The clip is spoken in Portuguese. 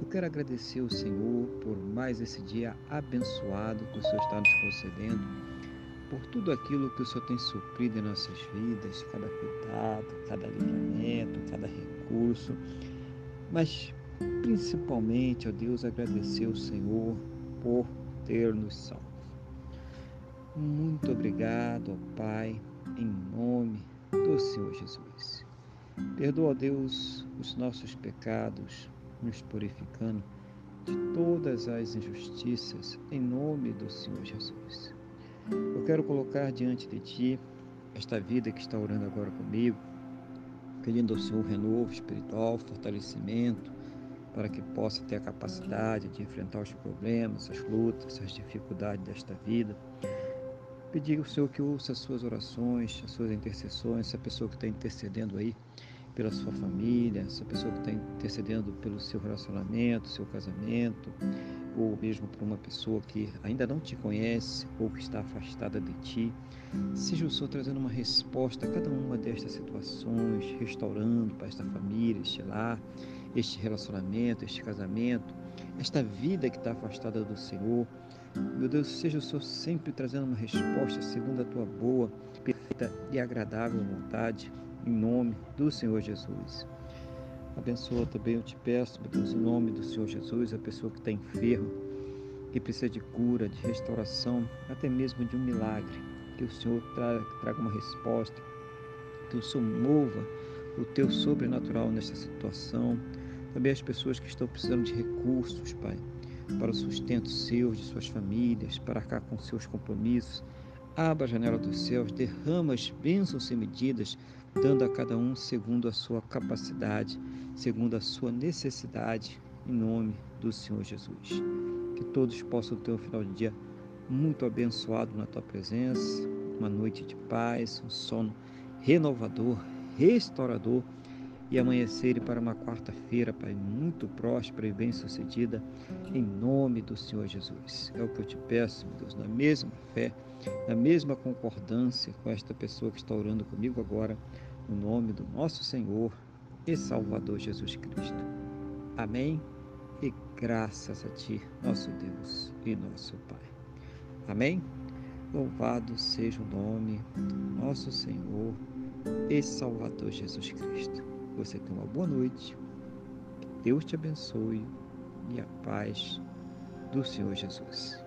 eu quero agradecer ao Senhor por mais esse dia abençoado que o Senhor está nos concedendo, por tudo aquilo que o Senhor tem suprido em nossas vidas, cada cuidado, cada livramento, cada recurso, mas principalmente, ó Deus, agradecer ao Senhor por ter nos salvo. Muito obrigado, ó Pai, em nome do Senhor Jesus. Perdoa, ó Deus, os nossos pecados, nos purificando de todas as injustiças, em nome do Senhor Jesus. Eu quero colocar diante de Ti esta vida que está orando agora comigo, pedindo ao Senhor renovo espiritual, fortalecimento, para que possa ter a capacidade de enfrentar os problemas, as lutas, as dificuldades desta vida. Pedir ao Senhor que ouça as suas orações, as suas intercessões, essa pessoa que está intercedendo aí pela sua família, essa pessoa que está intercedendo pelo seu relacionamento, seu casamento, ou mesmo por uma pessoa que ainda não te conhece ou que está afastada de ti. Seja o Senhor trazendo uma resposta a cada uma destas situações, restaurando para esta família, este lar, este relacionamento, este casamento, esta vida que está afastada do Senhor. Meu Deus, seja o Senhor sempre trazendo uma resposta segundo a tua boa, perfeita e agradável vontade em nome do Senhor Jesus. Abençoa também, eu te peço, meu Deus, em nome do Senhor Jesus, a pessoa que está enferma, que precisa de cura, de restauração, até mesmo de um milagre. Que o Senhor traga, traga uma resposta, que o Senhor mova o teu sobrenatural nesta situação. Também as pessoas que estão precisando de recursos, Pai, para o sustento seu, de suas famílias, para arcar com seus compromissos. Abra a janela dos céus, derrama as bênçãos sem medidas dando a cada um segundo a sua capacidade, segundo a sua necessidade, em nome do Senhor Jesus. Que todos possam ter um final de dia muito abençoado na tua presença, uma noite de paz, um sono renovador, restaurador e amanhecer para uma quarta-feira, Pai, muito próspera e bem-sucedida, em nome do Senhor Jesus. É o que eu te peço, meu Deus, na mesma fé, na mesma concordância com esta pessoa que está orando comigo agora, no nome do nosso Senhor e Salvador Jesus Cristo. Amém? E graças a Ti, nosso Deus e nosso Pai. Amém? Louvado seja o nome do nosso Senhor e Salvador Jesus Cristo. Você tenha uma boa noite, que Deus te abençoe e a paz do Senhor Jesus.